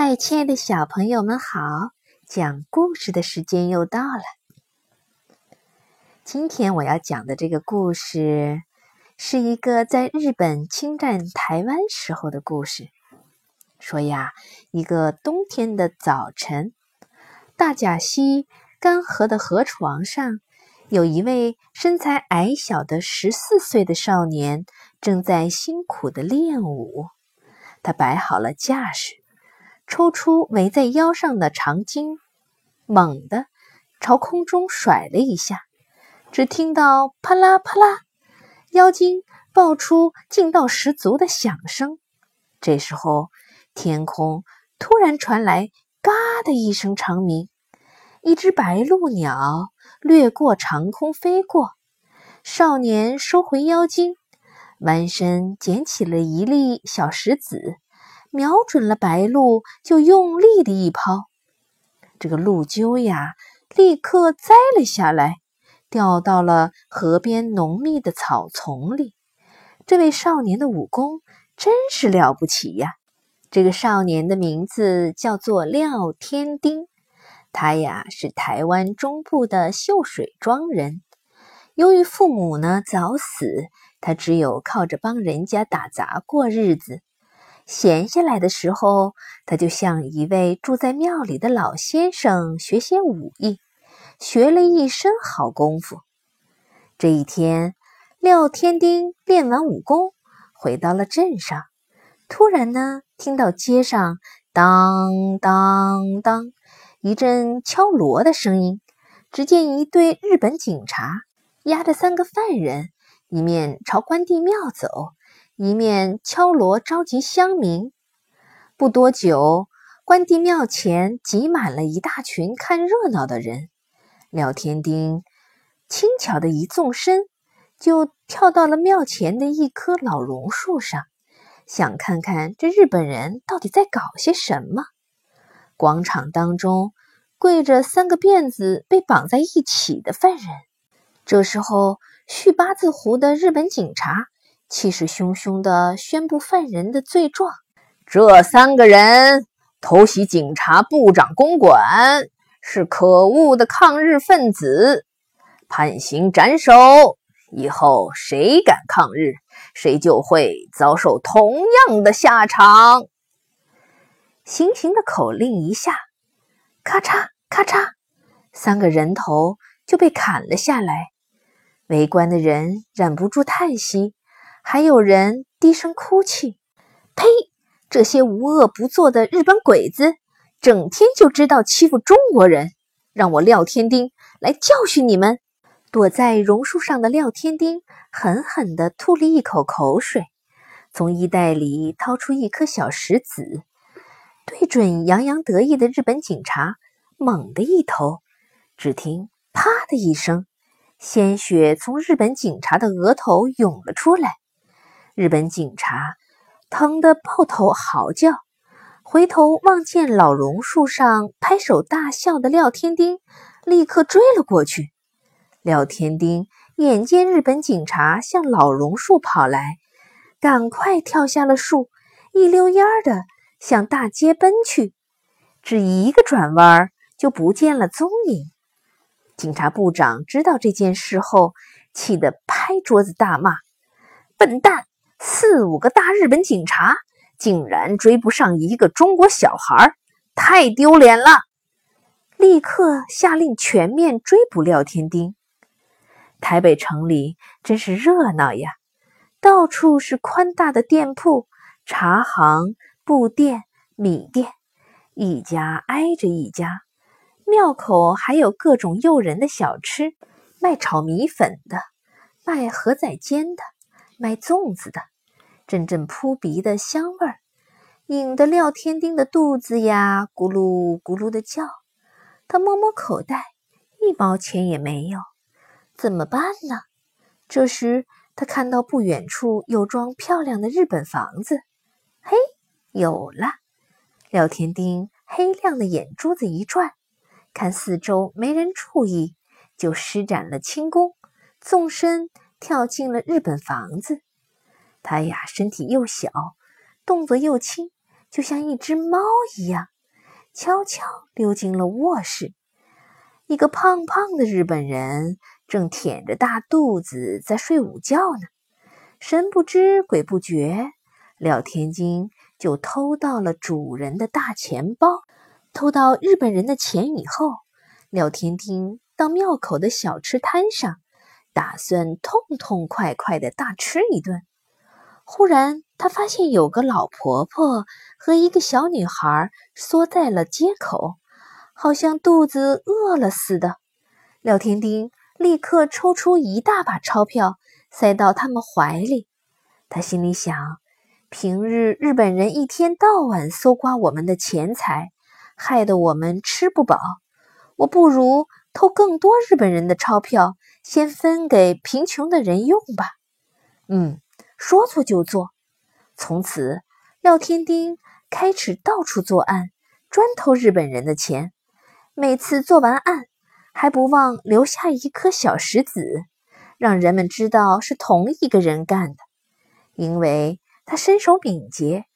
嗨，亲爱的小朋友们好！讲故事的时间又到了。今天我要讲的这个故事，是一个在日本侵占台湾时候的故事。说呀，一个冬天的早晨，大甲溪干涸的河床上，有一位身材矮小的十四岁的少年，正在辛苦的练武。他摆好了架势。抽出围在腰上的长巾，猛地朝空中甩了一下，只听到啪啦啪啦，妖精爆出劲道十足的响声。这时候，天空突然传来“嘎”的一声长鸣，一只白鹭鸟掠过长空飞过。少年收回妖精，弯身捡起了一粒小石子。瞄准了白鹭，就用力的一抛，这个鹭鸠呀，立刻栽了下来，掉到了河边浓密的草丛里。这位少年的武功真是了不起呀！这个少年的名字叫做廖天丁，他呀是台湾中部的秀水庄人。由于父母呢早死，他只有靠着帮人家打杂过日子。闲下来的时候，他就向一位住在庙里的老先生学些武艺，学了一身好功夫。这一天，廖天丁练完武功，回到了镇上。突然呢，听到街上当当当一阵敲锣的声音。只见一队日本警察押着三个犯人，一面朝关帝庙走。一面敲锣召集乡民，不多久，关帝庙前挤满了一大群看热闹的人。廖天丁轻巧的一纵身，就跳到了庙前的一棵老榕树上，想看看这日本人到底在搞些什么。广场当中跪着三个辫子被绑在一起的犯人。这时候，续八字胡的日本警察。气势汹汹地宣布犯人的罪状：这三个人偷袭警察部长公馆，是可恶的抗日分子，判刑斩首。以后谁敢抗日，谁就会遭受同样的下场。行刑的口令一下，咔嚓咔嚓，三个人头就被砍了下来。围观的人忍不住叹息。还有人低声哭泣：“呸！这些无恶不作的日本鬼子，整天就知道欺负中国人。让我廖天丁来教训你们！”躲在榕树上的廖天丁狠狠地吐了一口口水，从衣袋里掏出一颗小石子，对准洋洋得意的日本警察，猛地一投。只听“啪”的一声，鲜血从日本警察的额头涌了出来。日本警察疼得抱头嚎叫，回头望见老榕树上拍手大笑的廖天丁，立刻追了过去。廖天丁眼见日本警察向老榕树跑来，赶快跳下了树，一溜烟儿的向大街奔去。只一个转弯，就不见了踪影。警察部长知道这件事后，气得拍桌子大骂：“笨蛋！”四五个大日本警察竟然追不上一个中国小孩，太丢脸了！立刻下令全面追捕廖天丁。台北城里真是热闹呀，到处是宽大的店铺、茶行、布店、米店，一家挨着一家。庙口还有各种诱人的小吃，卖炒米粉的，卖蚵仔煎的。卖粽子的，阵阵扑鼻的香味儿，引得廖天丁的肚子呀咕噜咕噜的叫。他摸摸口袋，一毛钱也没有，怎么办呢？这时他看到不远处有幢漂亮的日本房子，嘿，有了！廖天丁黑亮的眼珠子一转，看四周没人注意，就施展了轻功，纵身。跳进了日本房子，他呀身体又小，动作又轻，就像一只猫一样，悄悄溜进了卧室。一个胖胖的日本人正腆着大肚子在睡午觉呢。神不知鬼不觉，廖天金就偷到了主人的大钱包。偷到日本人的钱以后，廖天丁到庙口的小吃摊上，打算痛痛快快的大吃一顿。忽然，他发现有个老婆婆和一个小女孩缩在了街口。好像肚子饿了似的，廖天丁立刻抽出一大把钞票塞到他们怀里。他心里想：平日日本人一天到晚搜刮我们的钱财，害得我们吃不饱。我不如偷更多日本人的钞票，先分给贫穷的人用吧。嗯，说做就做。从此，廖天丁开始到处作案，专偷日本人的钱。每次做完案，还不忘留下一颗小石子，让人们知道是同一个人干的。因为他身手敏捷，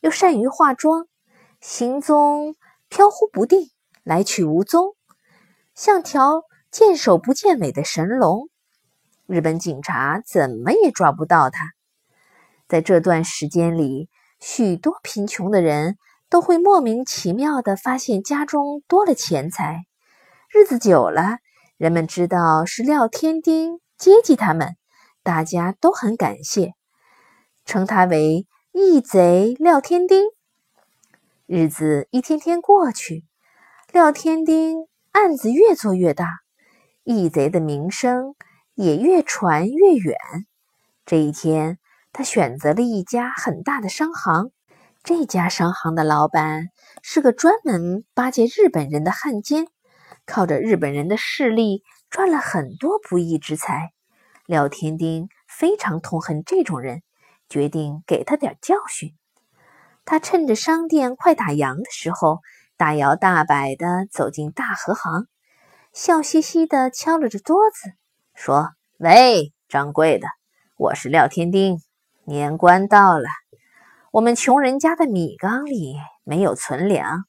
又善于化妆，行踪飘忽不定，来去无踪，像条见首不见尾的神龙。日本警察怎么也抓不到他。在这段时间里，许多贫穷的人。都会莫名其妙地发现家中多了钱财，日子久了，人们知道是廖天丁接济他们，大家都很感谢，称他为义贼廖天丁。日子一天天过去，廖天丁案子越做越大，义贼的名声也越传越远。这一天，他选择了一家很大的商行。这家商行的老板是个专门巴结日本人的汉奸，靠着日本人的势力赚了很多不义之财。廖天丁非常痛恨这种人，决定给他点教训。他趁着商店快打烊的时候，大摇大摆地走进大和行，笑嘻嘻地敲了着桌子，说：“喂，掌柜的，我是廖天丁，年关到了。”我们穷人家的米缸里没有存粮，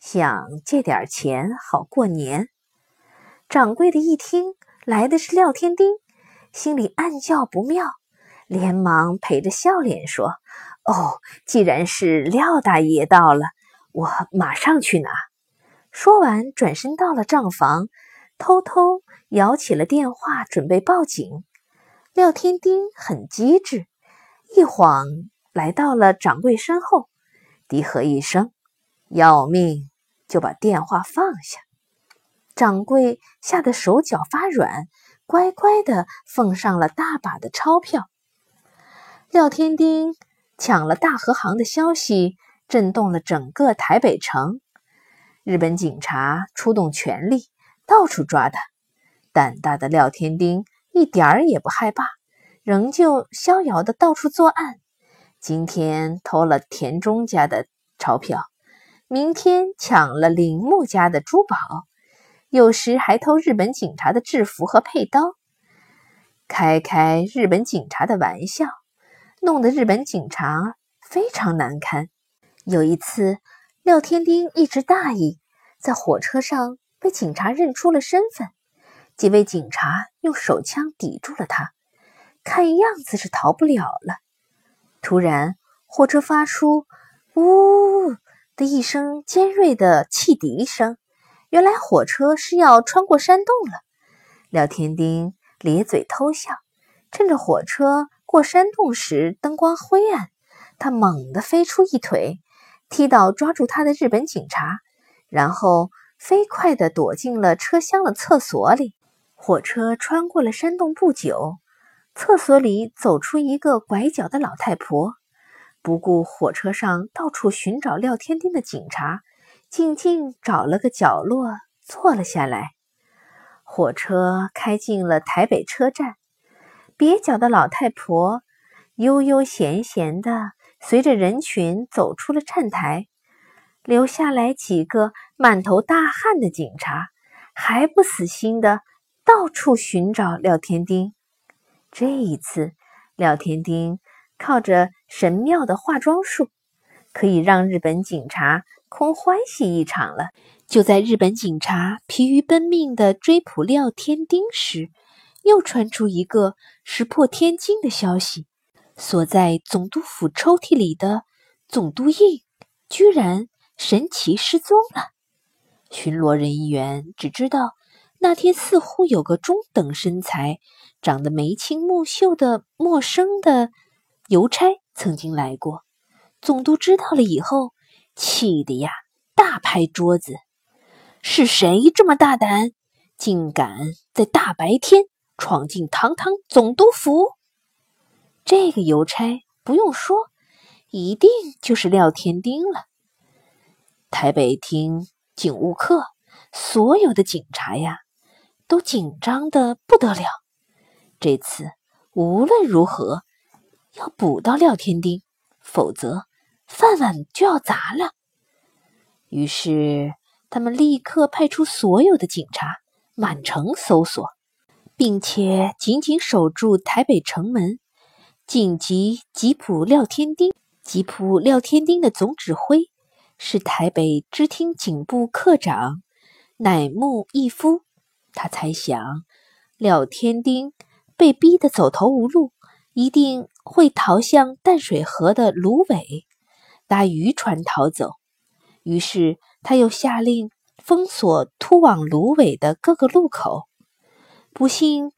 想借点钱好过年。掌柜的一听来的是廖天丁，心里暗叫不妙，连忙陪着笑脸说：“哦，既然是廖大爷到了，我马上去拿。”说完，转身到了账房，偷偷摇起了电话，准备报警。廖天丁很机智，一晃。来到了掌柜身后，低喝一声：“要命！”就把电话放下。掌柜吓得手脚发软，乖乖的奉上了大把的钞票。廖天丁抢了大和行的消息，震动了整个台北城。日本警察出动全力，到处抓他。胆大的廖天丁一点儿也不害怕，仍旧逍遥的到处作案。今天偷了田中家的钞票，明天抢了铃木家的珠宝，有时还偷日本警察的制服和佩刀，开开日本警察的玩笑，弄得日本警察非常难堪。有一次，廖天丁一时大意，在火车上被警察认出了身份，几位警察用手枪抵住了他，看样子是逃不了了。突然，火车发出“呜”的一声尖锐的汽笛声。原来火车是要穿过山洞了。廖天丁咧嘴偷笑，趁着火车过山洞时灯光灰暗，他猛地飞出一腿，踢倒抓住他的日本警察，然后飞快地躲进了车厢的厕所里。火车穿过了山洞不久。厕所里走出一个拐角的老太婆，不顾火车上到处寻找廖天丁的警察，静静找了个角落坐了下来。火车开进了台北车站，蹩脚的老太婆悠悠闲闲地随着人群走出了站台，留下来几个满头大汗的警察，还不死心地到处寻找廖天丁。这一次，廖天丁靠着神妙的化妆术，可以让日本警察空欢喜一场了。就在日本警察疲于奔命的追捕廖天丁时，又传出一个石破天惊的消息：锁在总督府抽屉里的总督印居然神奇失踪了。巡逻人员只知道那天似乎有个中等身材、长得眉清目秀的陌生的邮差曾经来过。总督知道了以后，气得呀大拍桌子：“是谁这么大胆，竟敢在大白天？”闯进堂堂总督府，这个邮差不用说，一定就是廖天丁了。台北厅警务课所有的警察呀，都紧张的不得了。这次无论如何要捕到廖天丁，否则饭碗就要砸了。于是他们立刻派出所有的警察满城搜索。并且紧紧守住台北城门，紧急缉捕廖天丁。缉捕廖天丁的总指挥是台北知厅警部课长乃木义夫。他猜想，廖天丁被逼得走投无路，一定会逃向淡水河的芦苇，搭渔船逃走。于是，他又下令封锁通往芦苇的各个路口。不幸，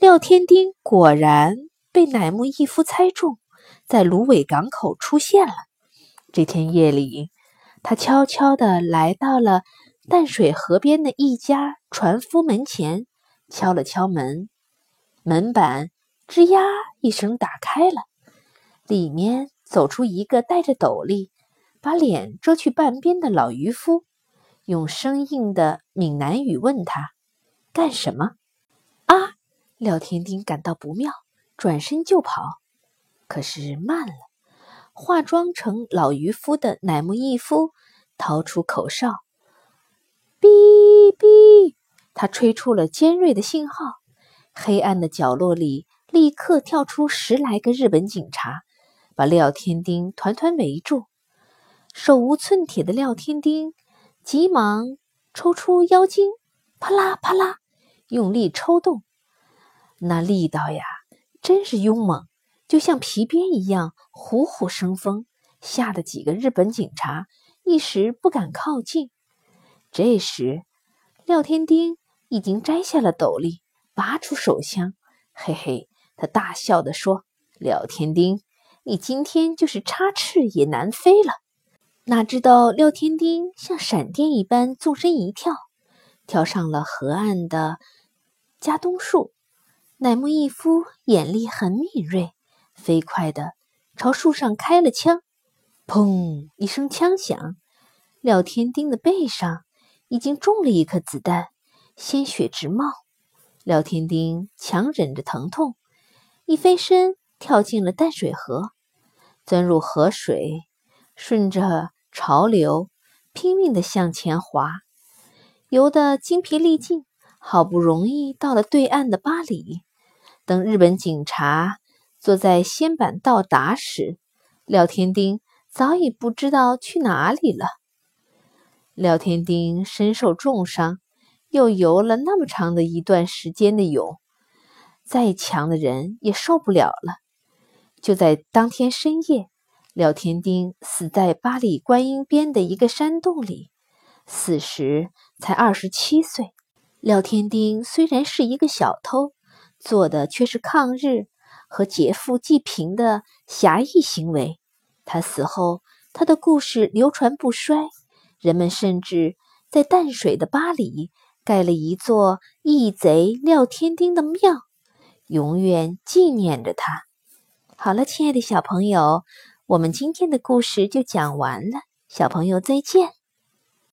廖天丁果然被乃木义夫猜中，在芦苇港口出现了。这天夜里，他悄悄地来到了淡水河边的一家船夫门前，敲了敲门，门板吱呀一声打开了，里面走出一个戴着斗笠、把脸遮去半边的老渔夫，用生硬的闽南语问他：“干什么？”啊！廖天丁感到不妙，转身就跑。可是慢了，化妆成老渔夫的乃木义夫掏出口哨，哔哔，他吹出了尖锐的信号。黑暗的角落里立刻跳出十来个日本警察，把廖天丁团团围住。手无寸铁的廖天丁急忙抽出腰巾，啪啦啪啦。用力抽动，那力道呀，真是勇猛，就像皮鞭一样，虎虎生风，吓得几个日本警察一时不敢靠近。这时，廖天丁已经摘下了斗笠，拔出手枪，嘿嘿，他大笑地说：“廖天丁，你今天就是插翅也难飞了。”哪知道廖天丁像闪电一般纵身一跳，跳上了河岸的。加冬树，乃木义夫眼力很敏锐，飞快地朝树上开了枪。砰！一声枪响，廖天丁的背上已经中了一颗子弹，鲜血直冒。廖天丁强忍着疼痛，一飞身跳进了淡水河，钻入河水，顺着潮流拼命地向前滑，游得精疲力尽。好不容易到了对岸的巴黎，等日本警察坐在仙板到达时，廖天丁早已不知道去哪里了。廖天丁身受重伤，又游了那么长的一段时间的泳，再强的人也受不了了。就在当天深夜，廖天丁死在巴黎观音边的一个山洞里，死时才二十七岁。廖天丁虽然是一个小偷，做的却是抗日和劫富济贫的侠义行为。他死后，他的故事流传不衰，人们甚至在淡水的巴黎盖了一座义贼廖天丁的庙，永远纪念着他。好了，亲爱的小朋友，我们今天的故事就讲完了，小朋友再见。